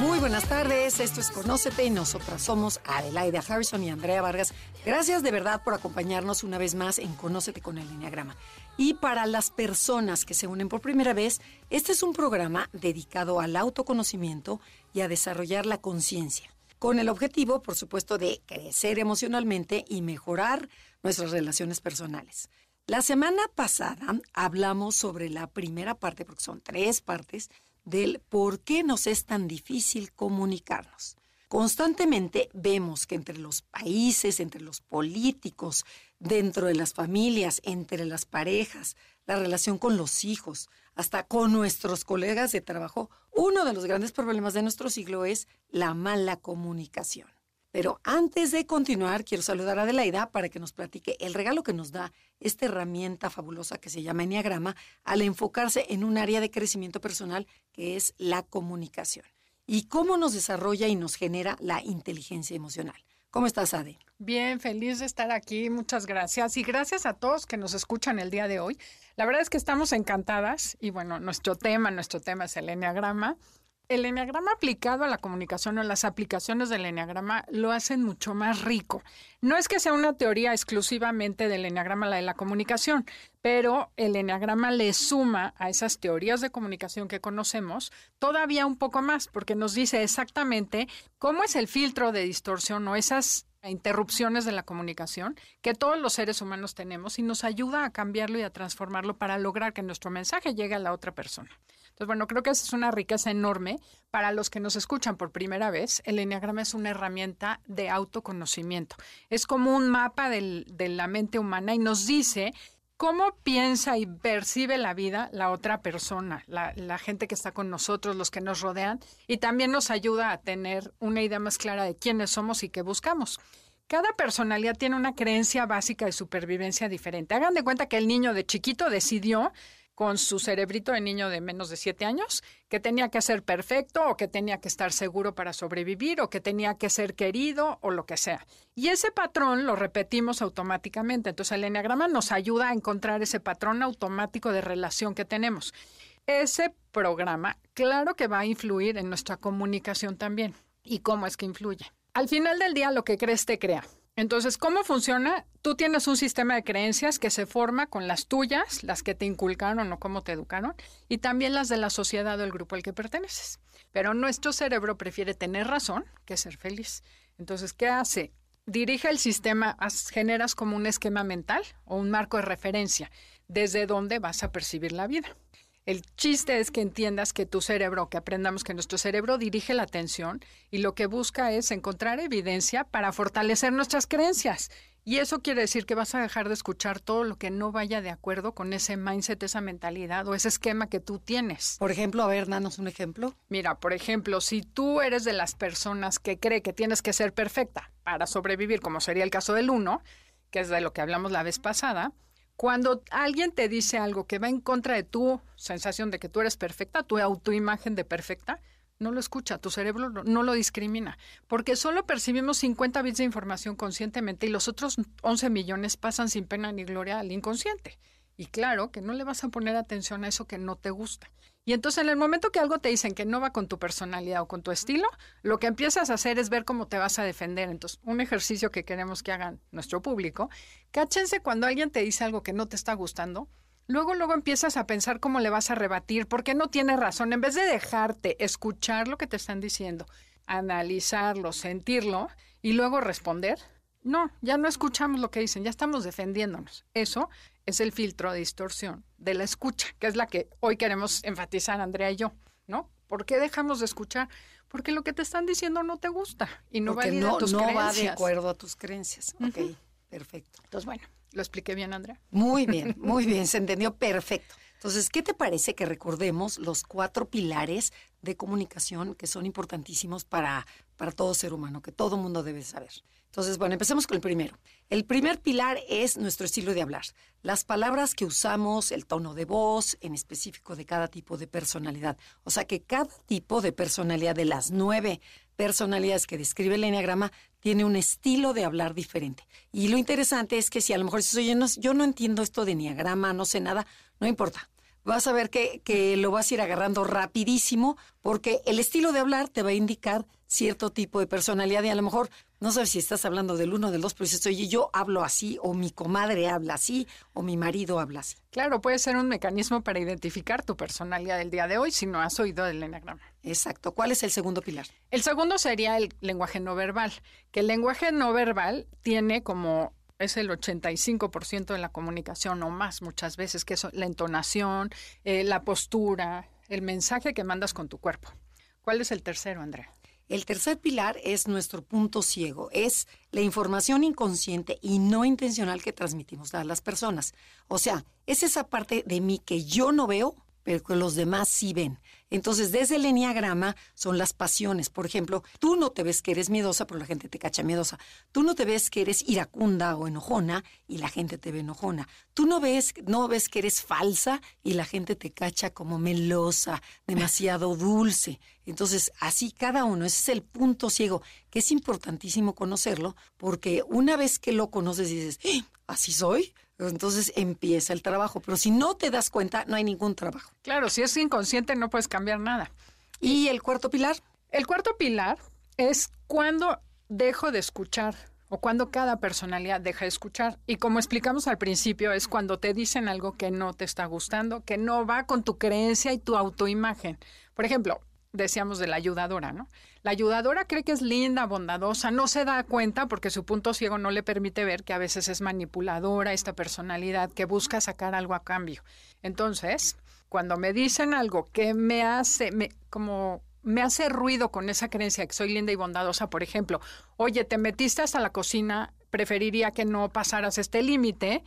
Muy buenas tardes, esto es Conócete y nosotras somos Adelaida Harrison y Andrea Vargas. Gracias de verdad por acompañarnos una vez más en Conócete con el Enneagrama. Y para las personas que se unen por primera vez, este es un programa dedicado al autoconocimiento y a desarrollar la conciencia, con el objetivo, por supuesto, de crecer emocionalmente y mejorar nuestras relaciones personales. La semana pasada hablamos sobre la primera parte, porque son tres partes, del por qué nos es tan difícil comunicarnos. Constantemente vemos que entre los países, entre los políticos, dentro de las familias, entre las parejas, la relación con los hijos, hasta con nuestros colegas de trabajo, uno de los grandes problemas de nuestro siglo es la mala comunicación. Pero antes de continuar, quiero saludar a Adelaida para que nos platique el regalo que nos da esta herramienta fabulosa que se llama Enneagrama al enfocarse en un área de crecimiento personal que es la comunicación y cómo nos desarrolla y nos genera la inteligencia emocional. ¿Cómo estás, Ade? Bien, feliz de estar aquí. Muchas gracias. Y gracias a todos que nos escuchan el día de hoy. La verdad es que estamos encantadas y bueno, nuestro tema, nuestro tema es el enneagrama el enneagrama aplicado a la comunicación o las aplicaciones del enneagrama lo hacen mucho más rico. No es que sea una teoría exclusivamente del enneagrama la de la comunicación, pero el enneagrama le suma a esas teorías de comunicación que conocemos todavía un poco más, porque nos dice exactamente cómo es el filtro de distorsión o esas interrupciones de la comunicación que todos los seres humanos tenemos y nos ayuda a cambiarlo y a transformarlo para lograr que nuestro mensaje llegue a la otra persona. Entonces, bueno, creo que esa es una riqueza enorme para los que nos escuchan por primera vez. El enneagrama es una herramienta de autoconocimiento. Es como un mapa de la mente humana y nos dice cómo piensa y percibe la vida la otra persona, la, gente que está con nosotros, los que nos rodean, y también nos ayuda a tener una idea más clara de quiénes somos y qué buscamos. Cada personalidad tiene una creencia básica de supervivencia diferente. Hagan de cuenta que el niño de chiquito decidió con su cerebrito de niño de menos de siete años, que tenía que ser perfecto o que tenía que estar seguro para sobrevivir o que tenía que ser querido o lo que sea. Y ese patrón lo repetimos automáticamente. Entonces el enneagrama nos ayuda a encontrar ese patrón automático de relación que tenemos. Ese programa, claro que va a influir en nuestra comunicación también. ¿Y cómo es que influye? Al final del día, lo que crees te crea. Entonces, ¿cómo funciona? Tú tienes un sistema de creencias que se forma con las tuyas, las que te inculcaron o cómo te educaron, y también las de la sociedad o el grupo al que perteneces. Pero nuestro cerebro prefiere tener razón que ser feliz. Entonces, ¿qué hace? Dirige el sistema, generas como un esquema mental o un marco de referencia desde donde vas a percibir la vida. El chiste es que entiendas que tu cerebro, que aprendamos que nuestro cerebro dirige la atención y lo que busca es encontrar evidencia para fortalecer nuestras creencias. Y eso quiere decir que vas a dejar de escuchar todo lo que no vaya de acuerdo con ese mindset, esa mentalidad o ese esquema que tú tienes. Por ejemplo, a ver, danos un ejemplo. Mira, por ejemplo, si tú eres de las personas que cree que tienes que ser perfecta para sobrevivir, como sería el caso del uno, que es de lo que hablamos la vez pasada, cuando alguien te dice algo que va en contra de tu sensación de que tú eres perfecta, tu autoimagen de perfecta, no lo escucha, tu cerebro no lo discrimina, porque solo percibimos 50 bits de información conscientemente y los otros 11 millones pasan sin pena ni gloria al inconsciente. Y claro que no le vas a poner atención a eso que no te gusta. Y entonces en el momento que algo te dicen que no va con tu personalidad o con tu estilo, lo que empiezas a hacer es ver cómo te vas a defender. Entonces, un ejercicio que queremos que hagan nuestro público, cáchense cuando alguien te dice algo que no te está gustando, luego luego empiezas a pensar cómo le vas a rebatir, porque no tiene razón. En vez de dejarte escuchar lo que te están diciendo, analizarlo, sentirlo y luego responder, no, ya no escuchamos lo que dicen, ya estamos defendiéndonos. Eso es el filtro de distorsión de la escucha, que es la que hoy queremos enfatizar Andrea y yo, ¿no? ¿Por qué dejamos de escuchar? Porque lo que te están diciendo no te gusta y no va no, tus no va de acuerdo a tus creencias. Ok, perfecto. Entonces, bueno, ¿lo expliqué bien, Andrea? Muy bien, muy bien, se entendió perfecto. Entonces, ¿qué te parece que recordemos los cuatro pilares de comunicación que son importantísimos para, para todo ser humano, que todo mundo debe saber? Entonces, bueno, empecemos con el primero. El primer pilar es nuestro estilo de hablar. Las palabras que usamos, el tono de voz, en específico de cada tipo de personalidad. O sea que cada tipo de personalidad de las nueve personalidades que describe el Enneagrama tiene un estilo de hablar diferente. Y lo interesante es que si a lo mejor dices, oye, no, yo no entiendo esto de Enneagrama, no sé nada, no importa. Vas a ver que, que lo vas a ir agarrando rapidísimo porque el estilo de hablar te va a indicar cierto tipo de personalidad y a lo mejor no sabes si estás hablando del uno o del dos, pero dices, oye, yo hablo así, o mi comadre habla así, o mi marido habla así. Claro, puede ser un mecanismo para identificar tu personalidad del día de hoy si no has oído del enagrama. Exacto. ¿Cuál es el segundo pilar? El segundo sería el lenguaje no verbal, que el lenguaje no verbal tiene como es el 85% de la comunicación o más muchas veces, que es la entonación, eh, la postura, el mensaje que mandas con tu cuerpo. ¿Cuál es el tercero, Andrea? El tercer pilar es nuestro punto ciego, es la información inconsciente y no intencional que transmitimos a las personas. O sea, es esa parte de mí que yo no veo, pero que los demás sí ven. Entonces, desde el enneagrama son las pasiones. Por ejemplo, tú no te ves que eres miedosa, pero la gente te cacha miedosa. Tú no te ves que eres iracunda o enojona y la gente te ve enojona. Tú no ves, no ves que eres falsa y la gente te cacha como melosa, demasiado dulce. Entonces, así cada uno, ese es el punto ciego, que es importantísimo conocerlo, porque una vez que lo conoces dices, ¡Ah! ¿así soy? Entonces empieza el trabajo, pero si no te das cuenta, no hay ningún trabajo. Claro, si es inconsciente no puedes cambiar nada. ¿Y el cuarto pilar? El cuarto pilar es cuando dejo de escuchar o cuando cada personalidad deja de escuchar. Y como explicamos al principio, es cuando te dicen algo que no te está gustando, que no va con tu creencia y tu autoimagen. Por ejemplo, decíamos de la ayudadora, ¿no? La ayudadora cree que es linda, bondadosa, no se da cuenta porque su punto ciego no le permite ver que a veces es manipuladora esta personalidad que busca sacar algo a cambio. Entonces, cuando me dicen algo que me hace, me, como me hace ruido con esa creencia que soy linda y bondadosa, por ejemplo, oye, te metiste hasta la cocina, preferiría que no pasaras este límite.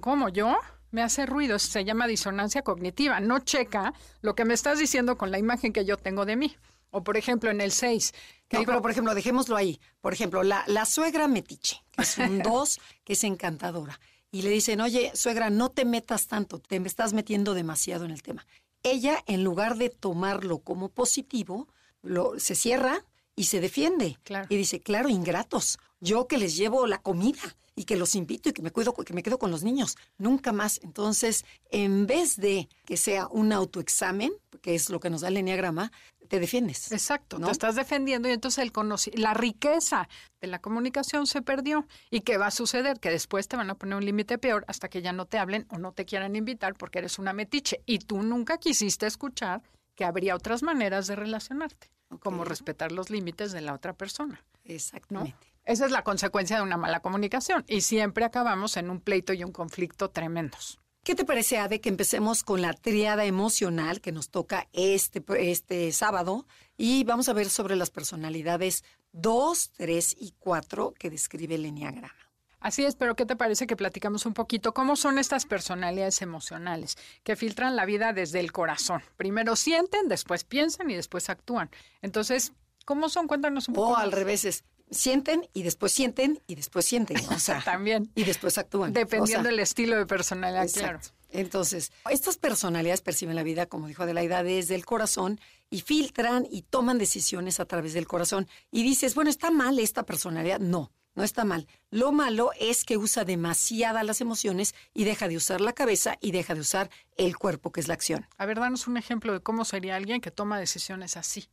¿Cómo yo? me hace ruido, se llama disonancia cognitiva, no checa lo que me estás diciendo con la imagen que yo tengo de mí. O por ejemplo en el 6. No, pero por ejemplo, dejémoslo ahí. Por ejemplo, la, la suegra metiche, que es un 2, que es encantadora. Y le dicen, oye, suegra, no te metas tanto, te me estás metiendo demasiado en el tema. Ella, en lugar de tomarlo como positivo, lo, se cierra y se defiende. Y dice, claro, ingratos. Yo que les llevo la comida y que los invito y que me cuido, que me quedo con los niños, nunca más. Entonces, en vez de que sea un autoexamen, que es lo que nos da el enneagrama, te defiendes. Exacto, te estás defendiendo y entonces el la riqueza de la comunicación se perdió. ¿Y qué va a suceder? Que después te van a poner un límite peor hasta que ya no te hablen o no te quieran invitar porque eres una metiche y tú nunca quisiste escuchar que habría otras maneras de relacionarte, como respetar los límites de la otra persona. Exactamente. Esa es la consecuencia de una mala comunicación y siempre acabamos en un pleito y un conflicto tremendos. ¿Qué te parece, Ade, que empecemos con la triada emocional que nos toca este, este sábado? Y vamos a ver sobre las personalidades 2, 3 y 4 que describe el Enneagrama. Así es, pero ¿qué te parece que platicamos un poquito cómo son estas personalidades emocionales que filtran la vida desde el corazón? Primero sienten, después piensan y después actúan. Entonces, ¿cómo son? Cuéntanos un poco. O al revés, es sienten y después sienten y después sienten. O sea, también. Y después actúan. Dependiendo del estilo de personalidad, claro. Entonces, estas personalidades perciben la vida, como dijo Adelaida, desde el corazón y filtran y toman decisiones a través del corazón. Y dices, bueno, ¿está mal esta personalidad? No, no está mal. Lo malo es que usa demasiadas las emociones y deja de usar la cabeza y deja de usar el cuerpo, que es la acción. A ver, danos un ejemplo de cómo sería alguien que toma decisiones así.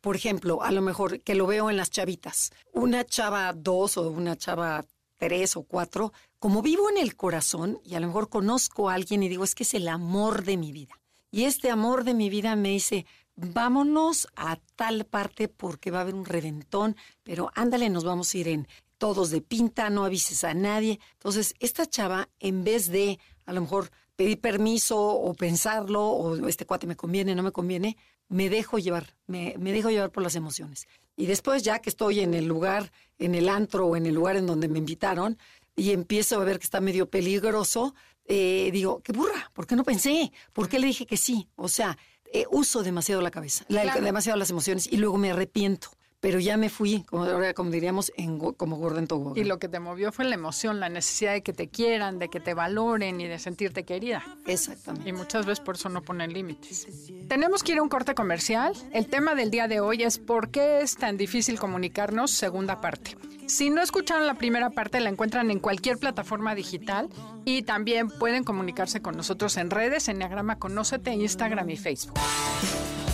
Por ejemplo, a lo mejor que lo veo en las chavitas, una chava dos o una chava tres o cuatro, como vivo en el corazón y a lo mejor conozco a alguien y digo, es que es el amor de mi vida. Y este amor de mi vida me dice, vámonos a tal parte porque va a haber un reventón, pero ándale, nos vamos a ir en todos de pinta, no avises a nadie. Entonces, esta chava, en vez de a lo mejor pedir permiso o pensarlo, o este cuate me conviene, no me conviene, me dejo llevar, me, dejo llevar por las emociones. Y después ya que estoy en el lugar, en el antro o en el lugar en donde me invitaron, y empiezo a ver que está medio peligroso, eh, digo, qué burra, ¿por qué no pensé? ¿Por qué le dije que sí? O sea, eh, uso demasiado la cabeza, demasiado las emociones y luego me arrepiento. Pero ya me fui, como, como diríamos, en, como gorda en tobogán. Y lo que te movió fue la emoción, la necesidad de que te quieran, de que te valoren y de sentirte querida. Exactamente. Y muchas veces por eso no ponen límites. Tenemos que ir a un corte comercial. El tema del día de hoy es por qué es tan difícil comunicarnos, segunda parte. Si no escucharon la primera parte, la encuentran en cualquier plataforma digital y también pueden comunicarse con nosotros en redes, en Enneagrama Conócete, Instagram y Facebook.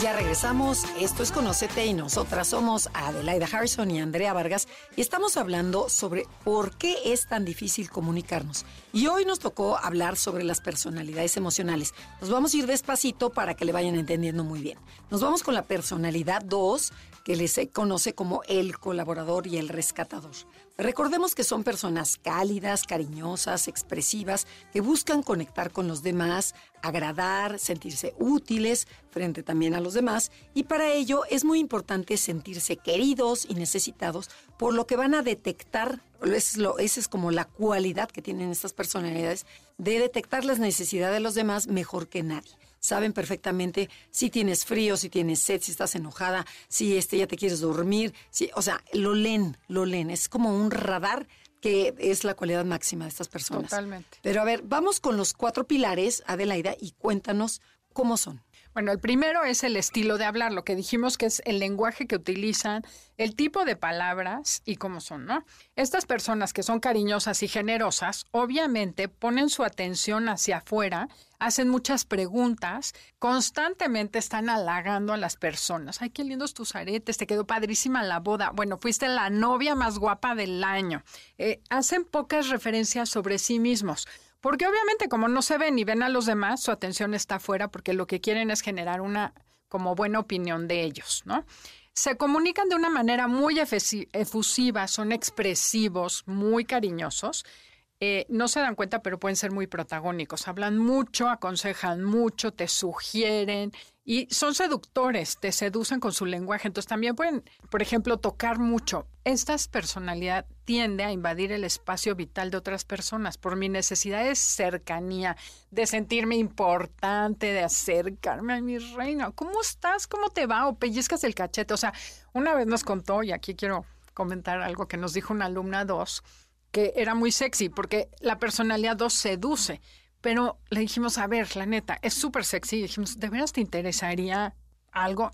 Ya regresamos, esto es Conócete y nosotras somos Adelaida Harrison y Andrea Vargas y estamos hablando sobre por qué es tan difícil comunicarnos. Y hoy nos tocó hablar sobre las personalidades emocionales. Nos vamos a ir despacito para que le vayan entendiendo muy bien. Nos vamos con la personalidad 2, que les conoce como el colaborador y el rescatador. Recordemos que son personas cálidas, cariñosas, expresivas, que buscan conectar con los demás, agradar, sentirse útiles frente también a los demás y para ello es muy importante sentirse queridos y necesitados, por lo que van a detectar, es lo, esa es como la cualidad que tienen estas personalidades, de detectar las necesidades de los demás mejor que nadie saben perfectamente si tienes frío, si tienes sed, si estás enojada, si este ya te quieres dormir, si, o sea, lo leen, lo leen, es como un radar que es la cualidad máxima de estas personas. Totalmente. Pero a ver, vamos con los cuatro pilares, Adelaida, y cuéntanos cómo son. Bueno, el primero es el estilo de hablar, lo que dijimos que es el lenguaje que utilizan, el tipo de palabras y cómo son, ¿no? Estas personas que son cariñosas y generosas, obviamente ponen su atención hacia afuera, hacen muchas preguntas, constantemente están halagando a las personas. Ay, qué lindos tus aretes, te quedó padrísima la boda. Bueno, fuiste la novia más guapa del año. Eh, hacen pocas referencias sobre sí mismos. Porque obviamente como no se ven ni ven a los demás, su atención está afuera porque lo que quieren es generar una como buena opinión de ellos, ¿no? Se comunican de una manera muy efusiva, son expresivos, muy cariñosos. Eh, no se dan cuenta, pero pueden ser muy protagónicos. Hablan mucho, aconsejan mucho, te sugieren y son seductores, te seducen con su lenguaje. Entonces también pueden, por ejemplo, tocar mucho. Esta personalidad tiende a invadir el espacio vital de otras personas por mi necesidad de cercanía, de sentirme importante, de acercarme a mi reina. ¿Cómo estás? ¿Cómo te va? O pellizcas el cachete. O sea, una vez nos contó, y aquí quiero comentar algo que nos dijo una alumna dos, que era muy sexy porque la personalidad 2 seduce. Pero le dijimos, a ver, la neta, es súper sexy. Y dijimos, ¿de veras te interesaría algo?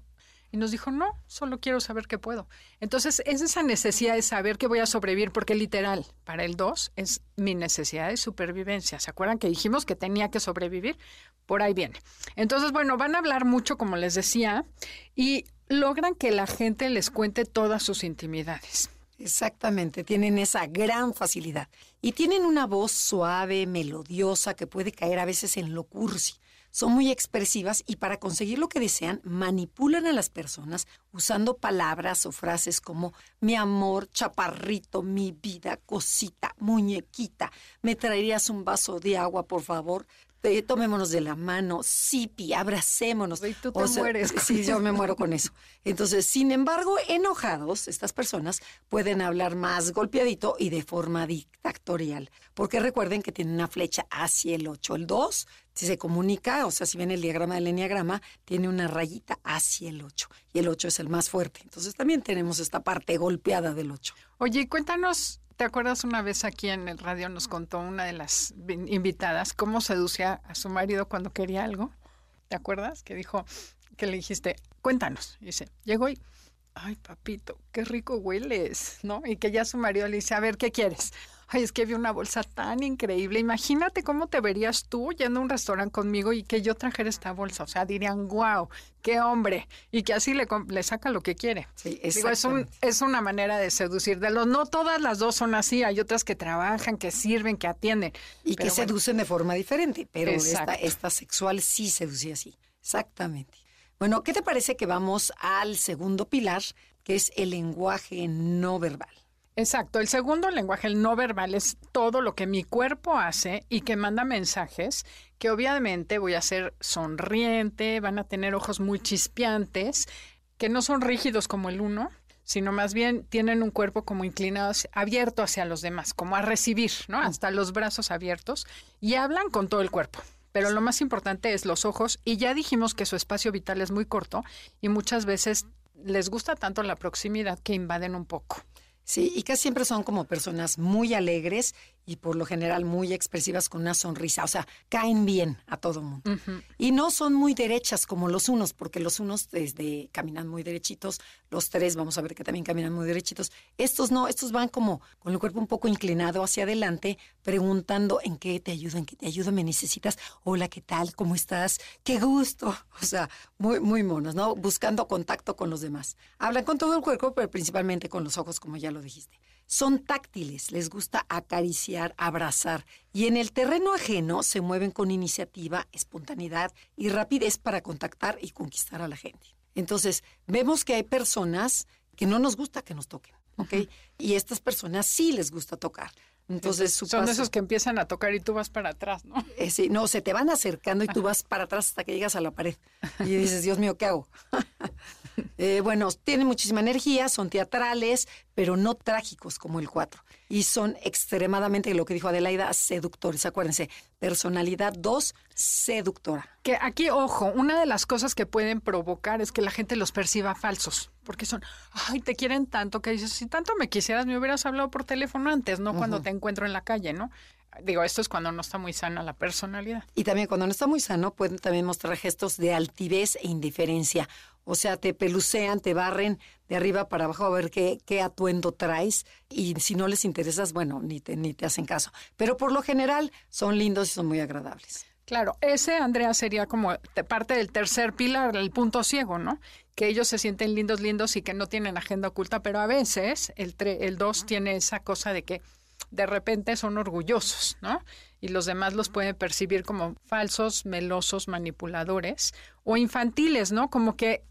Y nos dijo, no, solo quiero saber qué puedo. Entonces, es esa necesidad de saber que voy a sobrevivir, porque literal, para el 2 es mi necesidad de supervivencia. ¿Se acuerdan que dijimos que tenía que sobrevivir? Por ahí viene. Entonces, bueno, van a hablar mucho, como les decía, y logran que la gente les cuente todas sus intimidades. Exactamente, tienen esa gran facilidad. Y tienen una voz suave, melodiosa, que puede caer a veces en lo cursi. Son muy expresivas y para conseguir lo que desean manipulan a las personas usando palabras o frases como mi amor, chaparrito, mi vida, cosita, muñequita, me traerías un vaso de agua, por favor. Eh, tomémonos de la mano, sipi, abracémonos. Y tú te O sea, mueres Sí, yo me muero con eso. Entonces, sin embargo, enojados, estas personas pueden hablar más golpeadito y de forma dictatorial. Porque recuerden que tienen una flecha hacia el 8. El 2, si se comunica, o sea, si ven el diagrama del enneagrama, tiene una rayita hacia el 8. Y el 8 es el más fuerte. Entonces, también tenemos esta parte golpeada del 8. Oye, cuéntanos, ¿te acuerdas una vez aquí en el radio nos contó una de las vi- invitadas cómo seducía a su marido cuando quería algo? ¿Te acuerdas? Que dijo, que le dijiste, cuéntanos. Y dice, llegó y, ay, papito, qué rico hueles, ¿no? Y que ya su marido le dice, a ver, ¿qué quieres? Ay, es que vi una bolsa tan increíble. Imagínate cómo te verías tú yendo a un restaurante conmigo y que yo trajera esta bolsa. O sea, dirían, wow, qué hombre. Y que así le, saca lo que quiere. Sí, Digo, es, un, exactamente. es una manera de seducir. De los, no todas las dos son así. Hay otras que trabajan, que sirven, que atienden. Y que bueno, seducen de forma diferente, pero esta, esta sexual sí seducía así. Exactamente. Bueno, ¿qué te parece que vamos al segundo pilar, que es el lenguaje no verbal? Exacto. El segundo lenguaje, el no verbal, es todo lo que mi cuerpo hace y que manda mensajes que obviamente voy a ser sonriente, van a tener ojos muy chispeantes, que no son rígidos como el uno, sino más bien tienen un cuerpo como inclinado, abierto hacia los demás, como a recibir, ¿no? Hasta los brazos abiertos y hablan con todo el cuerpo. Pero lo más importante es los ojos y ya dijimos que su espacio vital es muy corto y muchas veces les gusta tanto la proximidad que invaden un poco. Sí, y casi siempre son como personas muy alegres y por lo general muy expresivas con una sonrisa, o sea, caen bien a todo mundo. Y no son muy derechas como los unos, porque los unos desde caminan muy derechitos, los tres vamos a ver que también caminan muy derechitos. Estos no, estos van como con el cuerpo un poco inclinado hacia adelante, preguntando en qué te ayudo, en qué te ayudo, me necesitas, hola, ¿qué tal? ¿Cómo estás? Qué gusto. O sea, muy muy monos, ¿no? Buscando contacto con los demás. Hablan con todo el cuerpo, pero principalmente con los ojos, como ya lo dijiste son táctiles, les gusta acariciar, abrazar y en el terreno ajeno se mueven con iniciativa, espontaneidad y rapidez para contactar y conquistar a la gente. Entonces, vemos que hay personas que no nos gusta que nos toquen, ¿ok? Y estas personas sí les gusta tocar. Entonces, son esos que empiezan a tocar y tú vas para atrás, ¿no? Eh, sí, no, se te van acercando y tú vas para atrás hasta que llegas a la pared. Y dices, Dios mío, ¿qué hago? Eh, bueno, tienen muchísima energía, son teatrales, pero no trágicos como el 4. Y son extremadamente, lo que dijo Adelaida, seductores. Acuérdense, personalidad 2, seductora. Que aquí, ojo, una de las cosas que pueden provocar es que la gente los perciba falsos. Porque son, ay, te quieren tanto que dices, si tanto me quisieras, me hubieras hablado por teléfono antes, no cuando te encuentro en la calle, ¿no? Digo, esto es cuando no está muy sana la personalidad. Y también cuando no está muy sano pueden también mostrar gestos de altivez e indiferencia. O sea, te pelucean, te barren de arriba para abajo a ver qué, qué atuendo traes. Y si no les interesas, bueno, ni te, ni te hacen caso. Pero por lo general son lindos y son muy agradables. Claro, ese, Andrea, sería como parte del tercer pilar, el punto ciego, ¿no? Que ellos se sienten lindos, lindos y que no tienen agenda oculta, pero a veces el, el dos tiene esa cosa de que de repente son orgullosos, ¿no? Y los demás los pueden percibir como falsos, melosos, manipuladores o infantiles, ¿no? Como que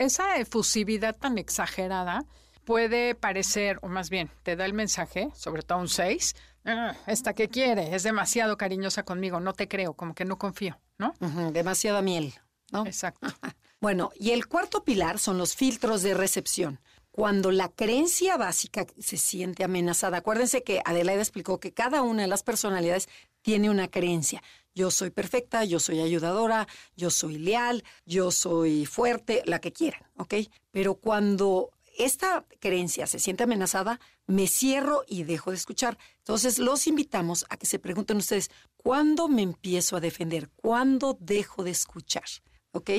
esa efusividad tan exagerada puede parecer, o más bien, te da el mensaje, sobre todo un 6, ah, esta que quiere, es demasiado cariñosa conmigo, no te creo, como que no confío, ¿no? demasiada miel, ¿no? Exacto. bueno, y el cuarto pilar son los filtros de recepción cuando la creencia básica se siente amenazada. Acuérdense que Adelaida explicó que cada una de las personalidades tiene una creencia. Yo soy perfecta, yo soy ayudadora, yo soy leal, yo soy fuerte, la que quieran, ¿ok? Pero cuando esta creencia se siente amenazada, me cierro y dejo de escuchar. Entonces, los invitamos a que se pregunten ustedes, ¿cuándo me empiezo a defender? ¿Cuándo dejo de escuchar? ¿Ok?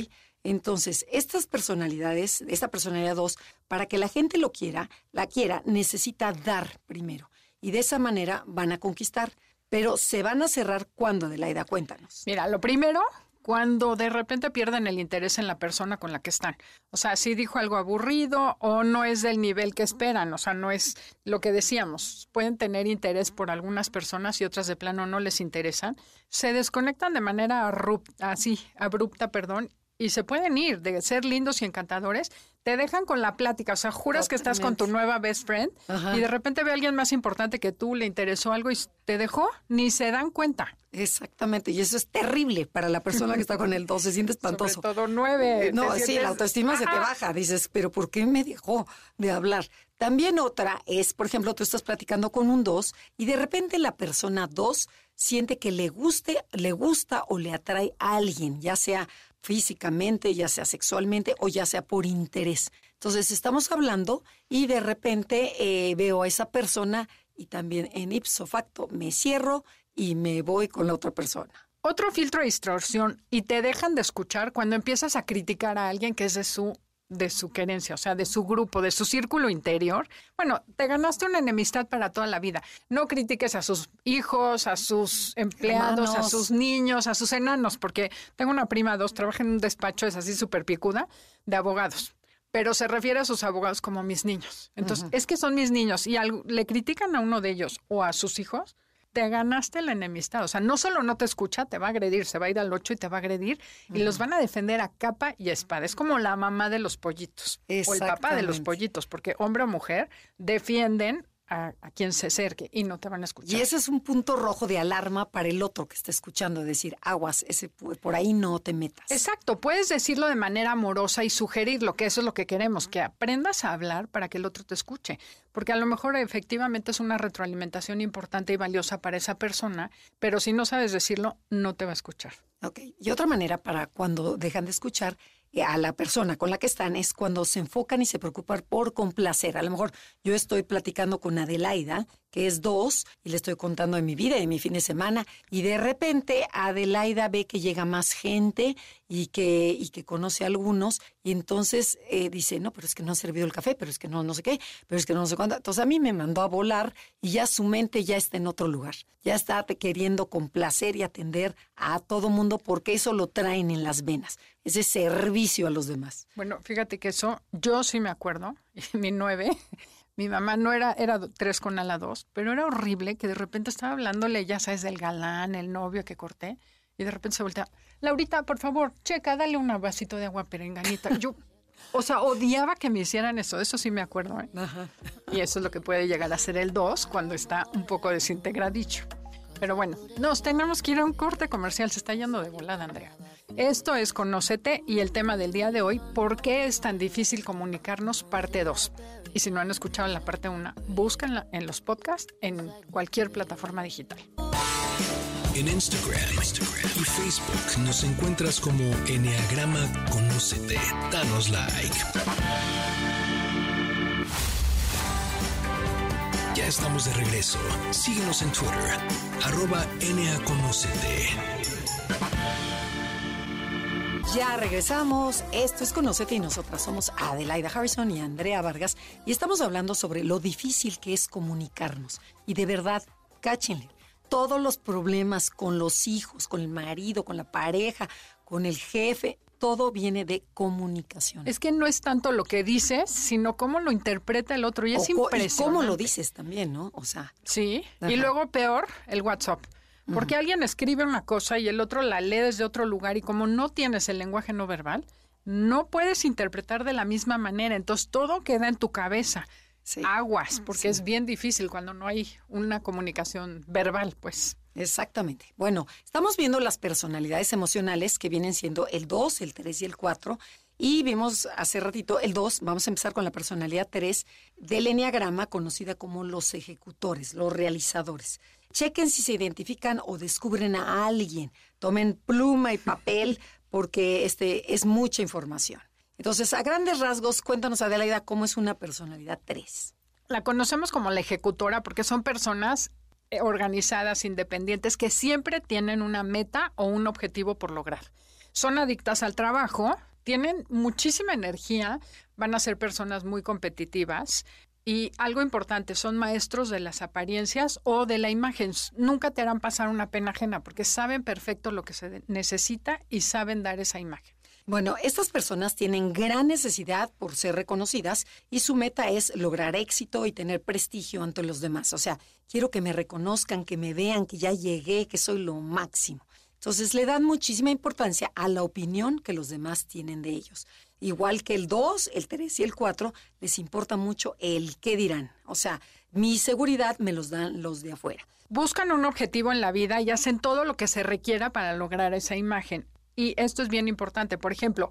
Entonces, estas personalidades, esta personalidad 2, para que la gente lo quiera, la quiera, necesita dar primero. Y de esa manera van a conquistar. Pero se van a cerrar cuando, Adelaida, cuéntanos. Mira, lo primero, cuando de repente pierden el interés en la persona con la que están. O sea, si dijo algo aburrido o no es del nivel que esperan, o sea, no es lo que decíamos. Pueden tener interés por algunas personas y otras de plano no les interesan. Se desconectan de manera así, abrupta, perdón, y se pueden ir de ser lindos y encantadores, te dejan con la plática, o sea, juras que estás con tu nueva best friend y de repente ve a alguien más importante que tú, le interesó algo y te dejó, ni se dan cuenta. Exactamente, y eso es terrible para la persona que está con el 2, se siente espantoso. Sobre todo nueve. No, sí, la autoestima se te baja, dices, pero ¿por qué me dejó de hablar? También otra es, por ejemplo, tú estás platicando con un 2 y de repente la persona 2 siente que le guste, le gusta o le atrae a alguien, ya sea físicamente, ya sea sexualmente o ya sea por interés. Entonces estamos hablando y de repente eh, veo a esa persona y también en ipso facto me cierro y me voy con la otra persona. Otro filtro de distorsión y te dejan de escuchar cuando empiezas a criticar a alguien que es de su de su querencia, o sea, de su grupo, de su círculo interior, bueno, te ganaste una enemistad para toda la vida. No critiques a sus hijos, a sus empleados, a sus niños, a sus enanos, porque tengo una prima, dos, trabaja en un despacho, es así súper picuda, de abogados pero se refiere a sus abogados como mis niños. Entonces, es que son mis niños y le critican a uno de ellos o a sus hijos, te ganaste la enemistad. O sea, no solo no te escucha, te va a agredir, se va a ir al 8 y te va a agredir y los van a defender a capa y espada. Es como la mamá de los pollitos o el papá de los pollitos, porque hombre o mujer defienden a, quien se acerque y no te van a escuchar. Y ese es un punto rojo de alarma para el otro que está escuchando, decir, aguas, ese por ahí no te metas. Exacto, puedes decirlo de manera amorosa y sugerirlo, que eso es lo que queremos, que aprendas a hablar para que el otro te escuche, porque a lo mejor efectivamente es una retroalimentación importante y valiosa para esa persona, pero si no sabes decirlo, no te va a escuchar. Ok, y otra manera para cuando dejan de escuchar a la persona con la que están es cuando se enfocan y se preocupan por complacer. A lo mejor yo estoy platicando con Adelaida que es dos, y le estoy contando de mi vida, de mi fin de semana, y de repente Adelaida ve que llega más gente y que, y que conoce a algunos, y entonces eh, dice, no, pero es que no ha servido el café, pero es que no, no sé qué, pero es que no sé cuándo. Entonces a mí me mandó a volar y ya su mente ya está en otro lugar, ya está queriendo complacer y atender a todo mundo porque eso lo traen en las venas, ese servicio a los demás. Bueno, fíjate que eso, yo sí me acuerdo, mi nueve mi mamá no era, era tres con ala dos, pero era horrible que de repente estaba hablándole, ya sabes, del galán, el novio que corté, y de repente se voltea, Laurita, por favor, checa, dale un vasito de agua perenganita. Yo, o sea, odiaba que me hicieran eso, eso sí me acuerdo. ¿eh? Y eso es lo que puede llegar a ser el dos cuando está un poco desintegradicho. Pero bueno, nos tenemos que ir a un corte comercial, se está yendo de volada, Andrea. Esto es Conócete y el tema del día de hoy, ¿por qué es tan difícil comunicarnos? Parte 2. Y si no han escuchado la parte 1, búscanla en los podcasts en cualquier plataforma digital. En Instagram, y Facebook nos encuentras como Enneagrama Conócete. Danos like. Ya estamos de regreso. Síguenos en Twitter, arroba Ya regresamos. Esto es Conocete y nosotras somos Adelaida Harrison y Andrea Vargas y estamos hablando sobre lo difícil que es comunicarnos. Y de verdad, cáchenle, todos los problemas con los hijos, con el marido, con la pareja, con el jefe, todo viene de comunicación. Es que no es tanto lo que dices, sino cómo lo interpreta el otro y es impresionante. Y cómo lo dices también, ¿no? O sea. Sí, y luego peor, el WhatsApp. Porque alguien escribe una cosa y el otro la lee desde otro lugar y como no tienes el lenguaje no verbal, no puedes interpretar de la misma manera. Entonces todo queda en tu cabeza. Aguas, porque es bien difícil cuando no hay una comunicación verbal, pues. Exactamente. Bueno, estamos viendo las personalidades emocionales que vienen siendo el 2, el 3 y el 4. Y vimos hace ratito el 2, vamos a empezar con la personalidad 3 del Enneagrama, conocida como los ejecutores, los realizadores. Chequen si se identifican o descubren a alguien. Tomen pluma y papel porque este es mucha información. Entonces, a grandes rasgos, cuéntanos, Adelaida, cómo es una personalidad 3. La conocemos como la ejecutora porque son personas eh, organizadas, independientes, que siempre tienen una meta o un objetivo por lograr. Son adictas al trabajo, tienen muchísima energía, van a ser personas muy competitivas, y algo importante, son maestros de las apariencias o de la imagen. Nunca te harán pasar una pena ajena porque saben perfecto lo que se necesita y saben dar esa imagen. Bueno, estas personas tienen gran necesidad por ser reconocidas y su meta es lograr éxito y tener prestigio ante los demás. O sea, quiero que me reconozcan, que me vean, que ya llegué, que soy lo máximo. Entonces le dan muchísima importancia a la opinión que los demás tienen de ellos. Igual que el 2, el 3 y el 4, les importa mucho el qué dirán. O sea, mi seguridad me los dan los de afuera. Buscan un objetivo en la vida y hacen todo lo que se requiera para lograr esa imagen. Y esto es bien importante. Por ejemplo,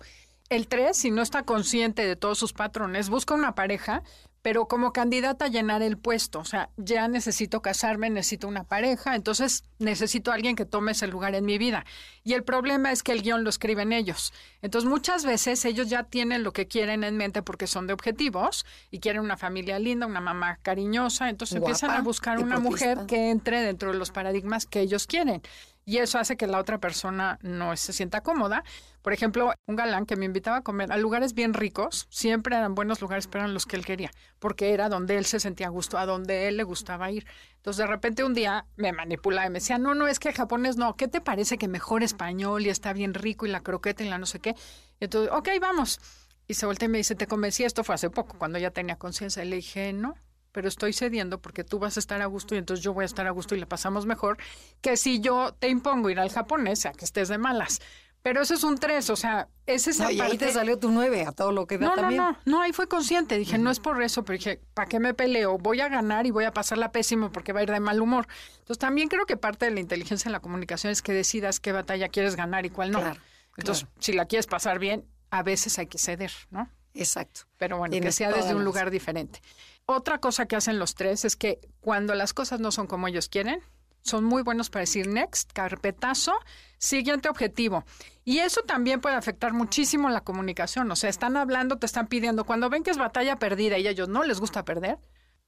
el 3, si no está consciente de todos sus patrones, busca una pareja, pero como candidata a llenar el puesto, o sea, ya necesito casarme, necesito una pareja, entonces necesito a alguien que tome ese lugar en mi vida. Y el problema es que el guion lo escriben ellos. Entonces muchas veces ellos ya tienen lo que quieren en mente porque son de objetivos y quieren una familia linda, una mamá cariñosa, entonces empiezan a buscar una mujer que entre dentro de los paradigmas que ellos quieren y eso hace que la otra persona no se sienta cómoda. Por ejemplo, un galán que me invitaba a comer a lugares bien ricos, siempre eran buenos lugares, pero eran los que él quería, porque era donde él se sentía a gusto, a donde él le gustaba ir. Entonces, de repente un día me manipulaba y me decía, no, no, es que japonés no, ¿qué te parece que mejor español y está bien rico y la croqueta y la no sé qué? Y entonces, ok, vamos. Y se voltea y me dice, ¿te convencí? Esto fue hace poco, cuando ya tenía conciencia. Y le dije, no, pero estoy cediendo porque tú vas a estar a gusto y entonces yo voy a estar a gusto y le pasamos mejor que si yo te impongo ir al japonés, a que estés de malas. Pero eso es un 3, o sea, es esa No, y ahí te salió tu 9 a todo lo que da No, también. no, no, no, ahí fue consciente. Dije, no es por eso, pero dije, ¿para qué me peleo? Voy a ganar y voy a pasarla pésimo porque va a ir de mal humor. Entonces, también creo que parte de la inteligencia en la comunicación es que decidas qué batalla quieres ganar y cuál no. Claro, Entonces, si la quieres pasar bien, a veces hay que ceder, ¿no? Exacto. Pero bueno, que sea desde un lugar diferente. Otra cosa que hacen los tres es que cuando las cosas no son como ellos quieren, son muy buenos para decir next, carpetazo, siguiente objetivo. Y eso también puede afectar muchísimo la comunicación. O sea, están hablando, te están pidiendo. Cuando ven que es batalla perdida y a ellos no les gusta perder,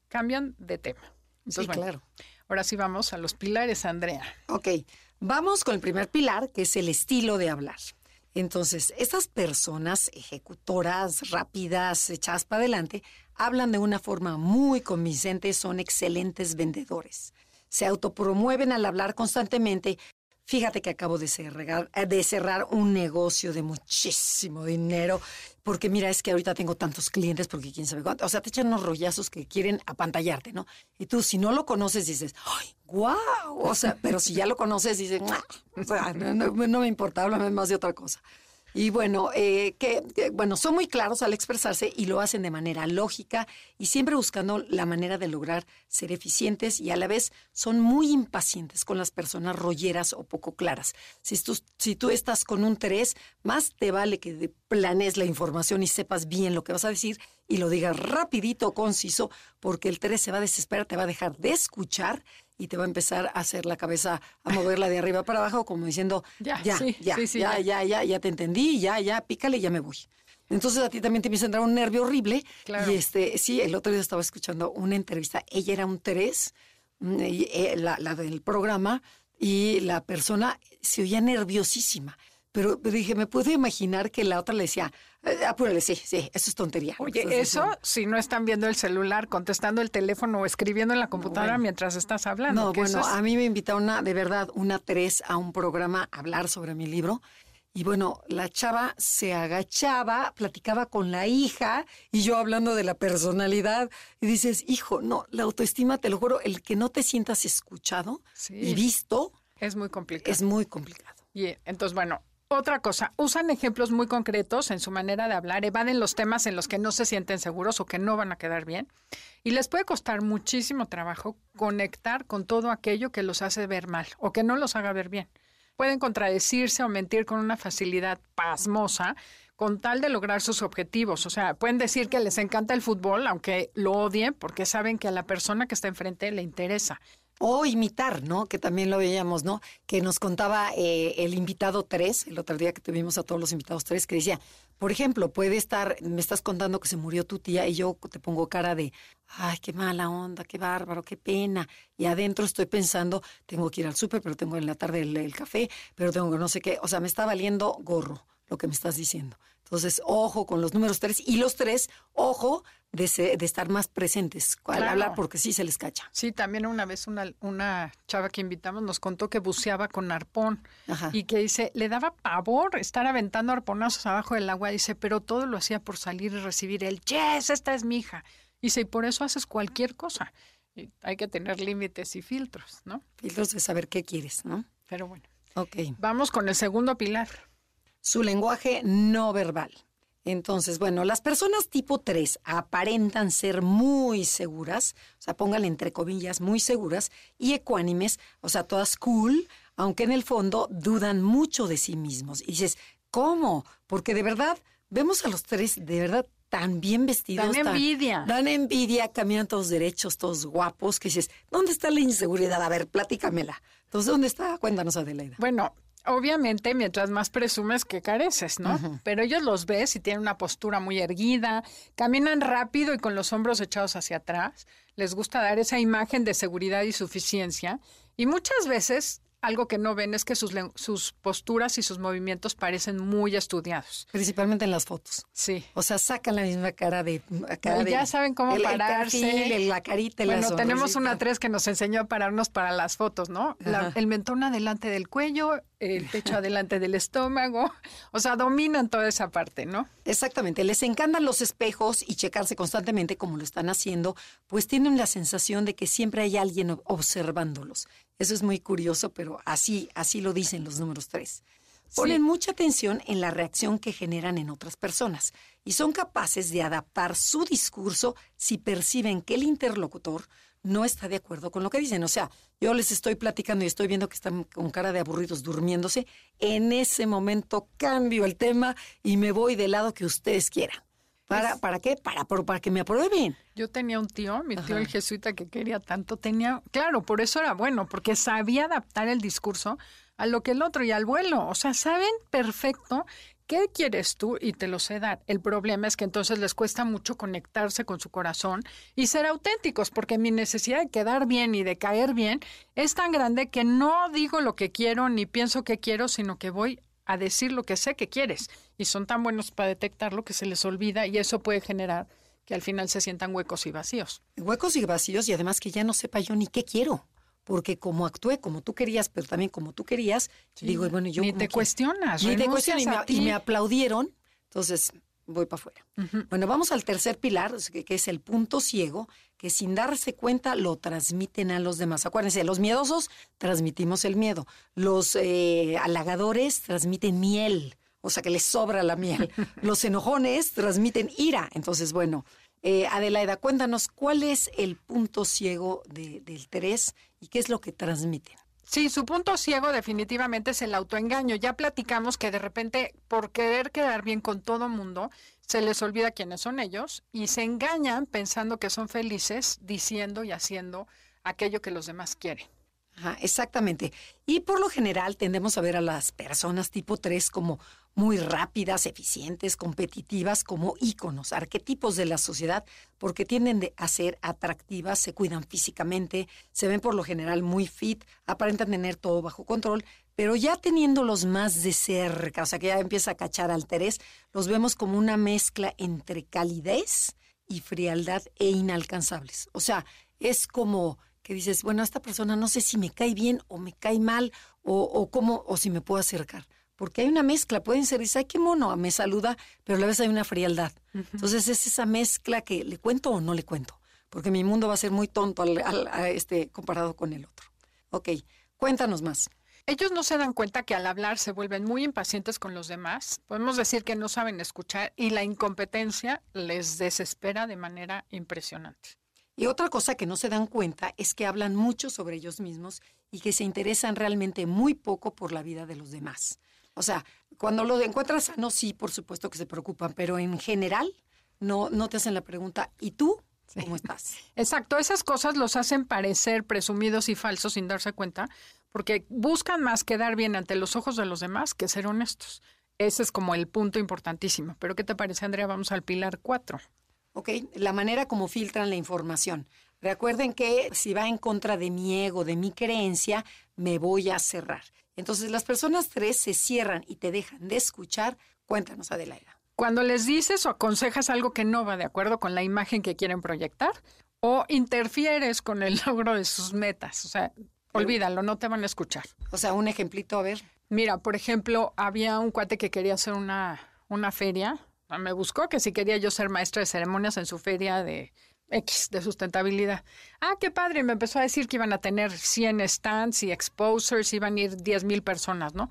cambian de tema. Entonces, Sí, bueno, claro. ahora sí vamos a los pilares, Andrea. Ok, vamos con el primer pilar, que es el estilo de hablar. Entonces, estas personas ejecutoras, rápidas, echadas para adelante, hablan de una forma muy convincente, son excelentes vendedores. Se autopromueven al hablar constantemente. Fíjate que acabo de cerrar, eh, de cerrar un negocio de muchísimo dinero, porque mira, es que ahorita tengo tantos clientes, porque quién sabe cuánto. O sea, te echan unos rollazos que quieren apantallarte, ¿no? Y tú, si no lo conoces, dices, ¡ay, guau! O sea, pero si ya lo conoces, dices, "Mua". o sea, no, no- no me importa, háblame más de otra cosa. Y bueno, eh, que, bueno, son muy claros al expresarse y lo hacen de manera lógica y siempre buscando la manera de lograr ser eficientes y a la vez son muy impacientes con las personas rolleras o poco claras. Si tú, si tú estás con un 3, más te vale que planees la información y sepas bien lo que vas a decir y lo digas rapidito, conciso, porque el 3 se va a desesperar, te va a dejar de escuchar y te va a empezar a hacer la cabeza, a moverla de arriba para abajo, como diciendo, Ya, ya, sí, ya, sí, sí, ya, ya. ya, ya, ya te entendí, ya, ya, pícale, ya me voy. Entonces a ti también te empieza a entrar un nervio horrible. Claro. Y este, sí, el otro día estaba escuchando una entrevista. Ella era un tres, mm, y, eh, la, la del programa, y la persona se oía nerviosísima. Pero, pero dije, me puedo imaginar que la otra le decía, "Eh, apúrale, sí, sí, eso es tontería. Oye, eso diciendo". si no están viendo el celular, contestando el teléfono o escribiendo en la computadora bueno. mientras estás hablando. No, bueno, es- a mí me invitaron una, de verdad, una tres a un programa a hablar sobre mi libro. Y bueno, la chava se agachaba, platicaba con la hija y yo hablando de la personalidad. Y dices, hijo, no, la autoestima, te lo juro, el que no te sientas escuchado Sí. y visto es muy complicado. es muy complicado. Y eh, entonces, bueno, otra cosa, usan ejemplos muy concretos en su manera de hablar, evaden los temas en los que no se sienten seguros o que no van a quedar bien. Y les puede costar muchísimo trabajo conectar con todo aquello que los hace ver mal o que no los haga ver bien. Pueden contradecirse o mentir con una facilidad pasmosa con tal de lograr sus objetivos. O sea, pueden decir que les encanta el fútbol, aunque lo odien, porque saben que a la persona que está enfrente le interesa. O imitar, ¿no? Que también lo veíamos, ¿no? Que nos contaba eh, el invitado 3, el otro día que tuvimos a todos los invitados 3, que decía, por ejemplo, puede estar, me estás contando que se murió tu tía y yo te pongo cara de, ay, qué mala onda, qué bárbaro, qué pena. Y adentro estoy pensando, tengo que ir al súper, pero tengo en la tarde el, el café, pero tengo no sé qué. O sea, me está valiendo gorro lo que me estás diciendo. Entonces, ojo con los números 3 y los 3, ojo de, se- de estar más presentes al Claro. hablar porque sí se les cacha. Sí, también una vez una, una chava que invitamos nos contó que buceaba con arpón Ajá. y que dice, le daba pavor estar aventando arponazos abajo del agua, dice, pero todo lo hacía por salir y recibir el, yes, esta es mi hija. Dice, y por eso haces cualquier cosa. Y hay que tener límites y filtros, ¿no? filtros de saber qué quieres, ¿no? Pero bueno, Ok. vamos con el segundo pilar. Su lenguaje no verbal. Entonces, bueno, las personas tipo 3 aparentan ser muy seguras, o sea, pónganle entre comillas, muy seguras y ecuánimes, o sea, todas cool, aunque en el fondo dudan mucho de sí mismos. Y dices, ¿cómo? Porque de verdad, vemos a los tres de verdad tan bien vestidos. Dan tan- envidia. Dan envidia, caminan todos derechos, todos guapos, que dices, ¿dónde está la inseguridad? A ver, platícamela. Entonces, ¿dónde está? Cuéntanos, Adelaida. Bueno, obviamente mientras más presumes que careces, ¿no? Pero ellos los ves y tienen una postura muy erguida, caminan rápido y con los hombros echados hacia atrás, les gusta dar esa imagen de seguridad y suficiencia y muchas veces algo que no ven es que sus, sus posturas y sus movimientos parecen muy estudiados. Principalmente en las fotos. Sí. O sea, sacan la misma cara de. Cara No, de- ya saben cómo el- el pararse. perfil, la carita, y la Bueno, tenemos una tres que nos enseñó a pararnos para las fotos, ¿no? La- el mentón adelante del cuello, el pecho adelante del estómago. O sea, dominan toda esa parte, ¿no? Exactamente, les encantan los espejos y checarse constantemente como lo están haciendo, pues tienen la sensación de que siempre hay alguien ob- observándolos. Eso es muy curioso, pero así, así lo dicen los números tres. Ponen mucha atención en la reacción que generan en otras personas y son capaces de adaptar su discurso si perciben que el interlocutor no está de acuerdo con lo que dicen. O sea, yo les estoy platicando y estoy viendo que están con cara de aburridos durmiéndose. En ese momento cambio el tema y me voy del lado que ustedes quieran. ¿Para, ¿Para qué? Para, para que me aprueben. Yo tenía un tío, mi tío el jesuita que quería tanto, tenía, claro, por eso era bueno, porque sabía adaptar el discurso a lo que el otro y al vuelo. O sea, saben perfecto ¿qué quieres tú? Y te lo sé dar. El problema es que entonces les cuesta mucho conectarse con su corazón y ser auténticos, porque mi necesidad de quedar bien y de caer bien es tan grande que no digo lo que quiero ni pienso que quiero, sino que voy a decir lo que sé que quieres. Y son tan buenos para detectarlo que se les olvida y eso puede generar que al final se sientan huecos y vacíos. Huecos y vacíos y además que ya no sepa yo ni qué quiero porque como actué como tú querías, pero también como tú querías, digo, bueno, yo... Ni te cuestionas, Ni te cuestionas y me, aplaudieron, entonces voy para afuera. Bueno, vamos al tercer pilar, que, es el punto ciego, que sin darse cuenta lo transmiten a los demás. Acuérdense, los miedosos transmitimos el miedo, los eh, halagadores transmiten miel, o sea que les sobra la miel, los enojones transmiten ira, entonces bueno... Eh, Adelaida, cuéntanos cuál es el punto ciego del 3 y qué es lo que transmiten. Sí, su punto ciego definitivamente es el autoengaño. Ya platicamos que de repente, por querer quedar bien con todo mundo, se les olvida quiénes son ellos y se engañan pensando que son felices diciendo y haciendo aquello que los demás quieren exactamente. Y por lo general tendemos a ver a las personas tipo 3 como muy rápidas, eficientes, competitivas, como íconos, arquetipos de la sociedad, porque tienden a ser atractivas, se cuidan físicamente, se ven por lo general muy fit, aparentan tener todo bajo control, pero ya teniéndolos más de cerca, o sea que ya empieza a cachar al Terés, los vemos como una mezcla entre calidez y frialdad e inalcanzables. O sea, es como que dices, bueno, esta persona no sé si me cae bien o me cae mal o cómo, o si me puedo acercar. Porque hay una mezcla, pueden ser, dice, ay, qué mono, me saluda, pero a la vez hay una frialdad. Entonces es esa mezcla que le cuento o no le cuento, porque mi mundo va a ser muy tonto al, a este, comparado con el otro. Ok, cuéntanos más. Ellos no se dan cuenta que al hablar se vuelven muy impacientes con los demás. Podemos decir que no saben escuchar y la incompetencia les desespera de manera impresionante. Y otra cosa que no se dan cuenta es que hablan mucho sobre ellos mismos y que se interesan realmente muy poco por la vida de los demás. O sea, cuando lo encuentras sano, sí, por supuesto que se preocupan, pero en general no, no te hacen la pregunta, ¿y tú? ¿Cómo estás? Exacto, esas cosas los hacen parecer presumidos y falsos sin darse cuenta, porque buscan más quedar bien ante los ojos de los demás que ser honestos. Ese es como el punto importantísimo. Pero ¿qué te parece, Andrea? Vamos al pilar 4. ¿ok? La manera como filtran la información. Recuerden que si va en contra de mi ego, de mi creencia, me voy a cerrar. Entonces las personas tres se cierran y te dejan de escuchar. Cuéntanos, Adelaida. Cuando les dices o aconsejas algo que no va de acuerdo con la imagen que quieren proyectar o interfieres con el logro de sus metas. O sea, olvídalo, no te van a escuchar. O sea, un ejemplito, a ver. Mira, por ejemplo, había un cuate que quería hacer una, una feria me buscó que si quería yo ser maestra de ceremonias en su feria de X, de sustentabilidad. Ah, qué padre, me empezó a decir que iban a tener 100 stands y exposers, iban a ir 10 mil personas, ¿no?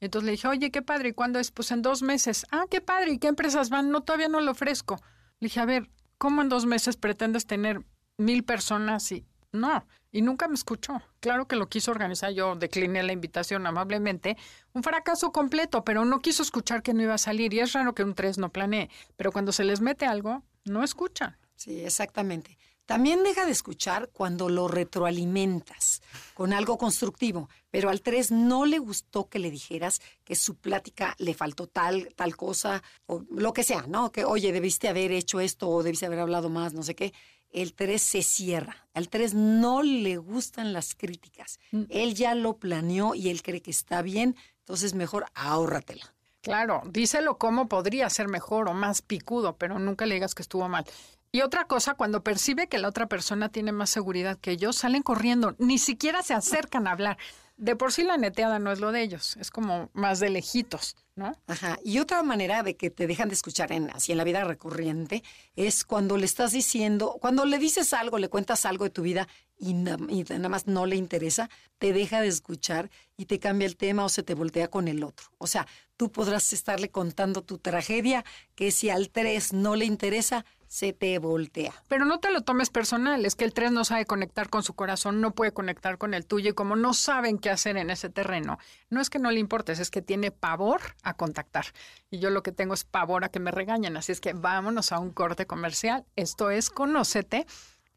Entonces le dije, oye, qué padre, ¿y cuándo es? Pues en dos meses. Ah, qué padre, ¿y qué empresas van? No, todavía no lo ofrezco. Le dije, a ver, ¿cómo en dos meses pretendes tener mil personas y no, y nunca me escuchó. Claro que lo quiso organizar, yo decliné la invitación amablemente. Un fracaso completo, pero no quiso escuchar que no iba a salir. Y es raro que un tres no planee, pero cuando se les mete algo, no escuchan. Sí, exactamente. También deja de escuchar cuando lo retroalimentas con algo constructivo, pero al tres no le gustó que le dijeras que su plática le faltó tal, tal cosa, o lo que sea, ¿no? Que, oye, debiste haber hecho esto o debiste haber hablado más, no sé qué el 3 se cierra. Al 3 no le gustan las críticas. Mm. Él ya lo planeó y él cree que está bien, entonces mejor ahórratela. Claro, díselo cómo podría ser mejor o más picudo, pero nunca le digas que estuvo mal. Y otra cosa, cuando percibe que la otra persona tiene más seguridad que ellos, salen corriendo, ni siquiera se acercan a hablar. De por sí la neteada no es lo de ellos, es como más de lejitos, ¿no? Ajá. Y otra manera de que te dejan de escuchar en, así en la vida recurrente es cuando le estás diciendo, cuando le dices algo, le cuentas algo de tu vida y, nada más no le interesa, te deja de escuchar y te cambia el tema o se te voltea con el otro. O sea, tú podrás estarle contando tu tragedia que si al 3 no le interesa, se te voltea. Pero no te lo tomes personal, es que el 3 no sabe conectar con su corazón, no puede conectar con el tuyo y como no saben qué hacer en ese terreno, no es que no le importes, es que tiene pavor a contactar. Y yo lo que tengo es pavor a que me regañen, así es que vámonos a un corte comercial. Esto es Conócete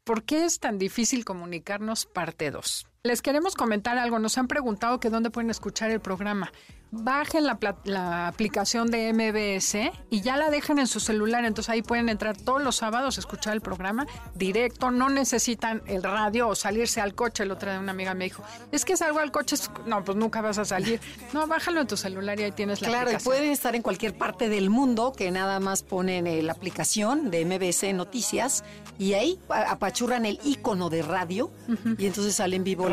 ¿Por qué es tan difícil comunicarnos parte 2? Les queremos comentar algo. Nos han preguntado que dónde pueden escuchar el programa bajen la, aplicación de MBS y ya la dejen en su celular. Entonces ahí pueden entrar todos los sábados a escuchar el programa directo. No necesitan el radio o salirse al coche. El otro día una amiga me dijo, es que salgo al coche. No, pues nunca vas a salir. No, bájalo en tu celular y ahí tienes la claro, aplicación. Claro, pueden estar en cualquier parte del mundo que nada más ponen eh, la aplicación de MBS Noticias y ahí apachurran el icono de radio y entonces sale en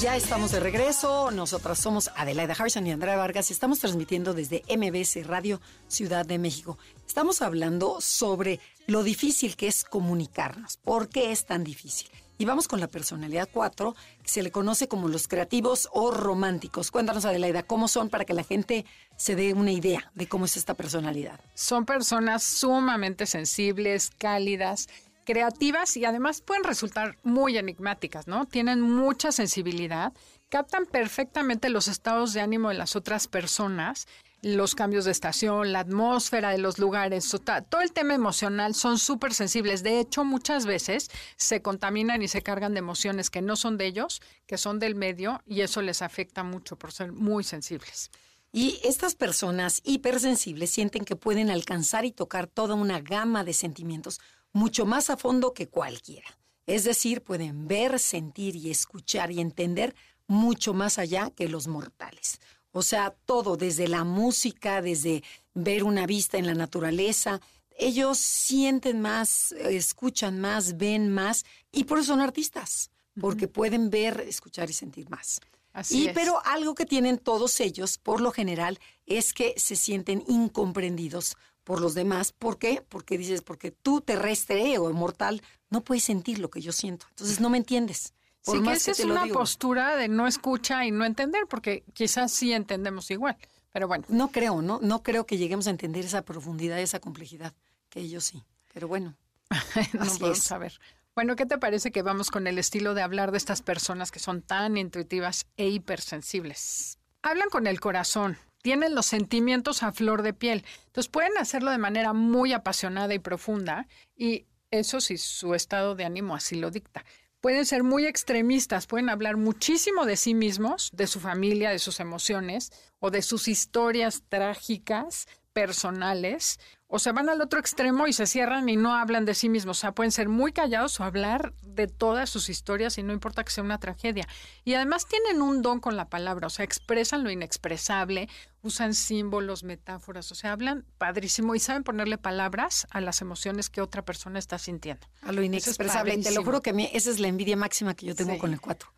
Ya estamos de regreso. Nosotras somos Adelaida Harrison y Andrea Vargas estamos transmitiendo desde MBS Radio Ciudad de México. Estamos hablando sobre lo difícil que es comunicarnos. ¿Por qué es tan difícil? Y vamos con la personalidad 4, que se le conoce como los creativos o románticos. Cuéntanos, Adelaida, ¿cómo son para que la gente se dé una idea de cómo es esta personalidad? Son personas sumamente sensibles, cálidas, creativas y además pueden resultar muy enigmáticas, ¿no? Tienen mucha sensibilidad, captan perfectamente los estados de ánimo de las otras personas, los cambios de estación, la atmósfera de los lugares, todo el tema emocional son súper sensibles. De hecho, muchas veces se contaminan y se cargan de emociones que no son de ellos, que son del medio, y eso les afecta mucho por ser muy sensibles. Y estas personas hipersensibles sienten que pueden alcanzar y tocar toda una gama de sentimientos mucho más a fondo que cualquiera. Es decir, pueden ver, sentir y escuchar y entender mucho más allá que los mortales. O sea, todo, desde la música, desde ver una vista en la naturaleza, ellos sienten más, escuchan más, ven más y por eso son artistas, porque pueden ver, escuchar y sentir más. Así y, Pero algo que tienen todos ellos, por lo general, es que se sienten incomprendidos por los demás. ¿Por qué? Porque dices, porque tú terrestre o mortal no puedes sentir lo que yo siento. Entonces no me entiendes. Por sí, que esa es una postura de no escucha y no entender, porque quizás sí entendemos igual. Pero bueno. No creo, ¿no? No creo que lleguemos a entender esa profundidad, esa complejidad, que ellos sí. Pero bueno. no así es. Bueno, ¿qué te parece que vamos con el estilo de hablar de estas personas que son tan intuitivas e hipersensibles? Hablan con el corazón, tienen los sentimientos a flor de piel. Entonces pueden hacerlo de manera muy apasionada y profunda y eso si su estado de ánimo así lo dicta. Pueden ser muy extremistas, pueden hablar muchísimo de sí mismos, de su familia, de sus emociones o de sus historias trágicas personales o se van al otro extremo y se cierran y no hablan de sí mismos. O sea, pueden ser muy callados o hablar de todas sus historias y no importa que sea una tragedia. Y además tienen un don con la palabra, o sea, expresan lo inexpresable, usan símbolos, metáforas, o sea, hablan padrísimo y saben ponerle palabras a las emociones que otra persona está sintiendo. A lo inexpresable. Te lo juro que esa es la envidia máxima que yo tengo con el cuatro.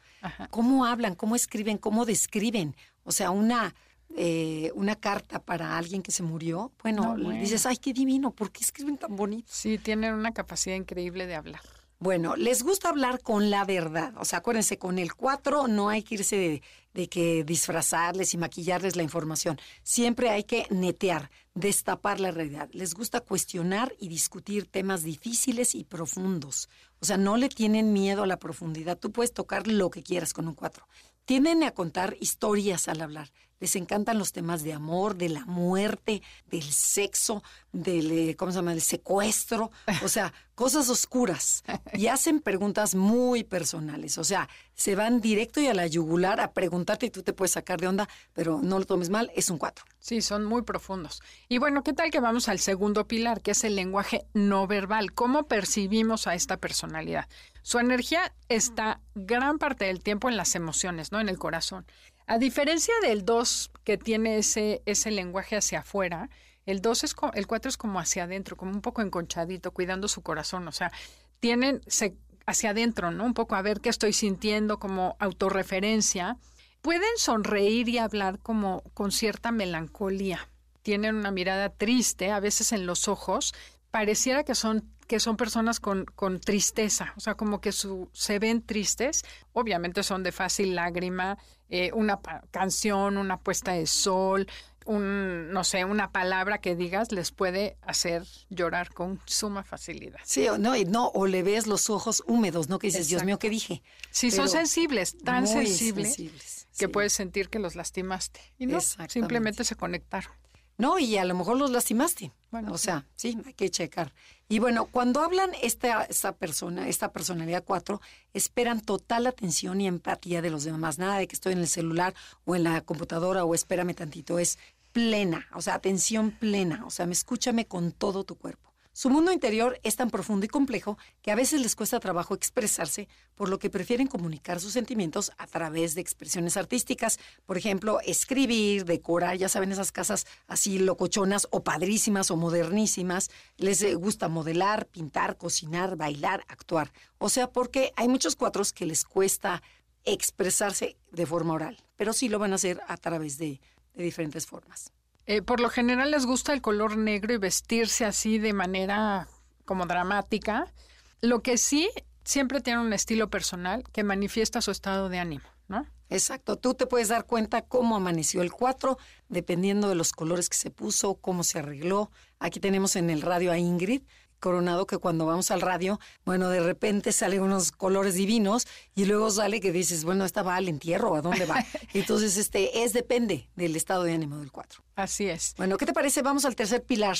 ¿Cómo hablan? ¿Cómo escriben? ¿Cómo describen? O sea, una eh, una carta para alguien que se murió, bueno, dices, ay, qué divino, ¿por qué escriben tan bonito? Sí, tienen una capacidad increíble de hablar. Bueno, les gusta hablar con la verdad. O sea, acuérdense, con el 4 no hay que irse de, que disfrazarles y maquillarles la información. Siempre hay que netear, destapar la realidad. Les gusta cuestionar y discutir temas difíciles y profundos. O sea, no le tienen miedo a la profundidad. Tú puedes tocar lo que quieras con un 4. Tienden a contar historias al hablar. Les encantan los temas de amor, de la muerte, del sexo, del, eh, ¿cómo se llama? Del secuestro, o sea, cosas oscuras. Y hacen preguntas muy personales, o sea, se van directo y a la yugular a preguntarte y tú te puedes sacar de onda, pero no lo tomes mal, es un cuatro. Sí, son muy profundos. Y bueno, ¿qué tal que vamos al segundo pilar, que es el lenguaje no verbal? ¿Cómo percibimos a esta personalidad? Su energía está gran parte del tiempo en las emociones, ¿no? En el corazón. A diferencia del 2 que tiene ese, ese lenguaje hacia afuera, El dos es el cuatro es como hacia adentro, como un poco enconchadito, cuidando su corazón. O sea, tienen se, hacia adentro, ¿no? Un poco a ver qué estoy sintiendo, como autorreferencia. Pueden sonreír y hablar como con cierta melancolía. Tienen una mirada triste, a veces en los ojos. Pareciera que son que son personas con, con tristeza, o sea, como que su, se ven tristes, obviamente son de fácil lágrima, eh, una canción, una puesta de sol, un, no sé, una palabra que digas les puede hacer llorar con suma facilidad. Sí, o no, y no, o le ves los ojos húmedos, ¿no? Que dices, Dios mío, ¿qué dije? Sí, son sensibles, tan sensibles, que puedes sentir que los lastimaste. Y no, simplemente se conectaron. No, y a lo mejor los lastimaste. Bueno, o sea, sí, hay que checar. Y bueno, cuando hablan esta, esta persona, esta personalidad 4, esperan total atención y empatía de los demás. Nada de que estoy en el celular o en la computadora o espérame tantito. Es plena, o sea, atención plena. O sea, me escúchame con todo tu cuerpo. Su mundo interior es tan profundo y complejo que a veces les cuesta trabajo expresarse, por lo que prefieren comunicar sus sentimientos a través de expresiones artísticas. Por ejemplo, escribir, decorar, ya saben, esas casas así locochonas o padrísimas o modernísimas. Les eh, gusta modelar, pintar, cocinar, bailar, actuar. O sea, porque hay muchos cuatros que les cuesta expresarse de forma oral, pero sí lo van a hacer a través de, de diferentes formas. Eh, por lo general les gusta el color negro y vestirse así de manera como dramática. Lo que sí, siempre tiene un estilo personal que manifiesta su estado de ánimo, ¿no? Exacto, tú te puedes dar cuenta cómo amaneció el 4, dependiendo de los colores que se puso, cómo se arregló. Aquí tenemos en el radio a Ingrid, Coronado que cuando vamos al radio, bueno, de repente salen unos colores divinos y luego sale que dices, bueno, ¿esta va al entierro? ¿A dónde va? Entonces, este, es depende del estado de ánimo del 4. Así es. Bueno, ¿qué te parece? Vamos al tercer pilar,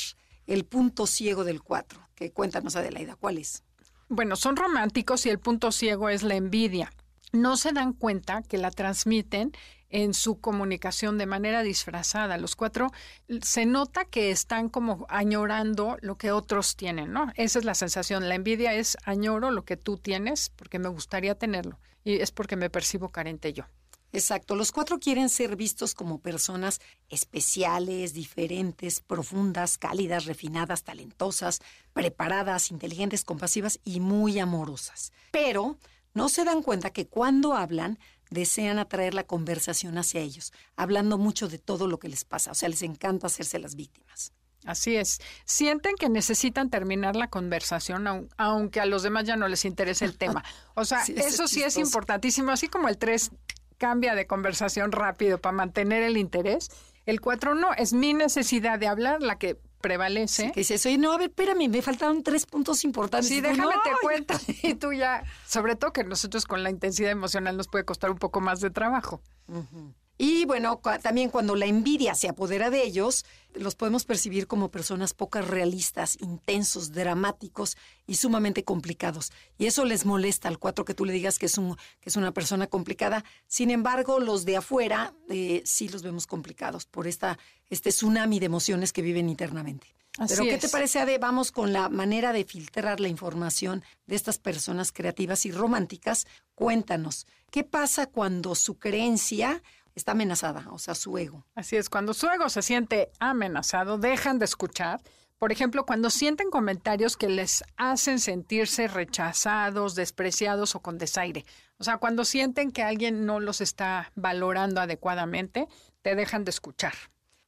el punto ciego del 4. Que cuéntanos, Adelaida, ¿cuál es? Bueno, son románticos y el punto ciego es la envidia. No se dan cuenta que la transmiten en su comunicación de manera disfrazada. Los cuatro se nota que están como añorando lo que otros tienen, ¿no? Esa es la sensación. La envidia es añoro lo que tú tienes porque me gustaría tenerlo y es porque me percibo carente yo. Exacto, los cuatro quieren ser vistos como personas especiales, diferentes, profundas, cálidas, refinadas, talentosas, preparadas, inteligentes, compasivas y muy amorosas. Pero no se dan cuenta que cuando hablan desean atraer la conversación hacia ellos, hablando mucho de todo lo que les pasa. O sea, les encanta hacerse las víctimas. Así es. Sienten que necesitan terminar la conversación, aunque a los demás ya no les interese el tema. O sea, eso sí es importantísimo. Así como el 3 cambia de conversación rápido para mantener el interés, el 4 no. Es mi necesidad de hablar la que prevalece. que dices, oye, no, a ver, espérame, me faltaron tres puntos importantes. Sí, déjame te cuento. Y tú ya, sobre todo que nosotros con la intensidad emocional nos puede costar un poco más de trabajo. Y bueno, también cuando la envidia se apodera de ellos, los podemos percibir como personas pocas realistas, intensos, dramáticos y sumamente complicados. Y eso les molesta al cuatro que tú le digas que es, un, que es una persona complicada. Sin embargo, los de afuera eh, sí los vemos complicados por esta, este tsunami de emociones que viven internamente. Pero ¿qué te parece, Ade? Vamos con la manera de filtrar la información de estas personas creativas y románticas. Cuéntanos, ¿qué pasa cuando su creencia está amenazada, o sea, su ego. Así es, cuando su ego se siente amenazado, dejan de escuchar. Por ejemplo, cuando sienten comentarios que les hacen sentirse rechazados, despreciados o con desaire. O sea, cuando sienten que alguien no los está valorando adecuadamente, te dejan de escuchar.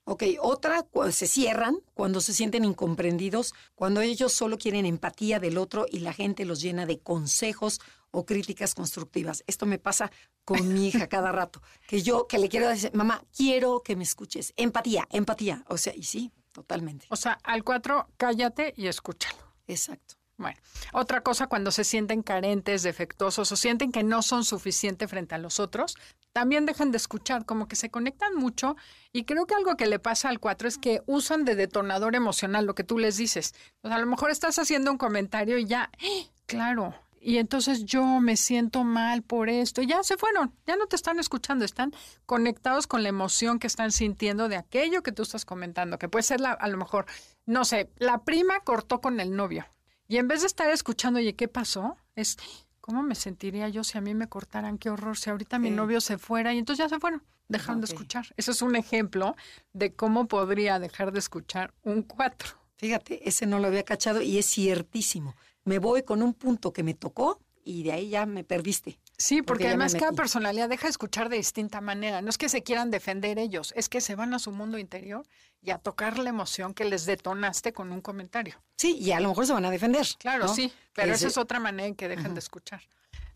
Ok, otra, se cierran cuando se sienten incomprendidos, cuando ellos solo quieren empatía del otro y la gente los llena de consejos o críticas constructivas. Esto me pasa con mi hija cada rato, que yo que le quiero decir, mamá, quiero que me escuches, empatía, empatía. O sea, y sí, totalmente. O sea, al cuatro, cállate y escúchalo. Exacto. Bueno, otra cosa cuando se sienten carentes, defectuosos o sienten que no son suficientes frente a los otros, también dejan de escuchar, como que se conectan mucho y creo que algo que le pasa al cuatro es que usan de detonador emocional lo que tú les dices. O sea, a lo mejor estás haciendo un comentario y ya, ¡eh! claro, y entonces yo me siento mal por esto. Ya se fueron, ya no te están escuchando, están conectados con la emoción que están sintiendo de aquello que tú estás comentando, que puede ser la, a lo mejor, no sé, la prima cortó con el novio. Y en vez de estar escuchando, oye, ¿qué pasó? Es, ¿cómo me sentiría yo si a mí me cortaran? Qué horror, si ahorita mi novio se fuera y entonces ya se fueron, dejando de escuchar. Eso es un ejemplo de cómo podría dejar de escuchar un cuatro. Fíjate, ese no lo había cachado y es ciertísimo. Me voy con un punto que me tocó y de ahí ya me perdiste. Sí, porque, además cada personalidad deja de escuchar de distinta manera. No es que se quieran defender ellos, es que se van a su mundo interior y a tocar la emoción que les detonaste con un comentario. Sí, y a lo mejor se van a defender. Claro, sí, pero esa es otra manera en que dejan de escuchar.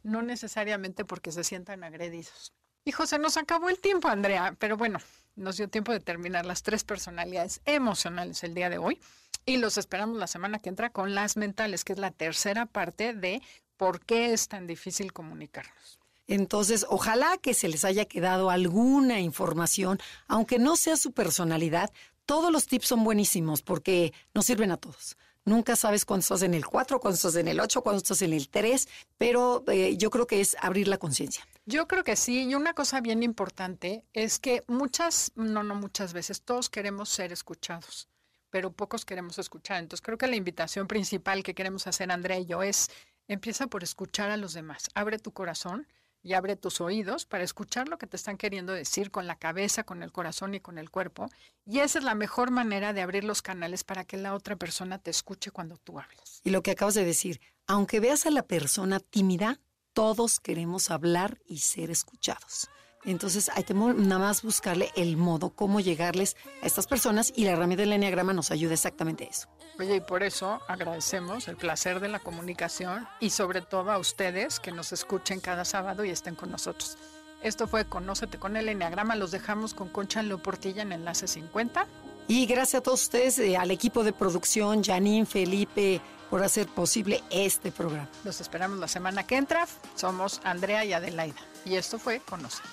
No necesariamente porque se sientan agredidos. Y José, nos acabó el tiempo, Andrea, pero bueno, nos dio tiempo de terminar las tres personalidades emocionales el día de hoy. Y los esperamos la semana que entra con las mentales, que es la tercera parte de por qué es tan difícil comunicarnos. Entonces, ojalá que se les haya quedado alguna información, aunque no sea su personalidad, todos los tips son buenísimos porque nos sirven a todos. Nunca sabes cuándo estás en el 4, cuándo estás en el 8, cuándo estás en el 3, pero eh, yo creo que es abrir la conciencia. Yo creo que sí, y una cosa bien importante es que muchas, no, no muchas veces, todos queremos ser escuchados, pero pocos queremos escuchar. Entonces creo que la invitación principal que queremos hacer Andrea y yo es Empieza por escuchar a los demás. Abre tu corazón y abre tus oídos para escuchar lo que te están queriendo decir con la cabeza, con el corazón y con el cuerpo. Y esa es la mejor manera de abrir los canales para que la otra persona te escuche cuando tú hablas. Y lo que acabas de decir, aunque veas a la persona tímida, todos queremos hablar y ser escuchados. Entonces hay que nada más buscarle el modo, cómo llegarles a estas personas y la herramienta del enneagrama nos ayuda exactamente a eso. Oye, y por eso agradecemos el placer de la comunicación y sobre todo a ustedes que nos escuchen cada sábado y estén con nosotros. Esto fue Conócete con el Enneagrama. Los dejamos con Concha Leoportilla en Enlace 50. Y gracias a todos ustedes, eh, al equipo de producción, Janine, Felipe, por hacer posible este programa. Los esperamos la semana que entra. Somos Andrea y Adelaida. Y esto fue Conócete.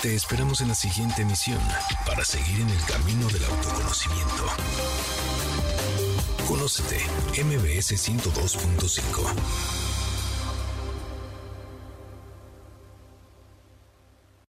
Te esperamos en la siguiente emisión para seguir en el camino del autoconocimiento. Conócete, MBS 102.5.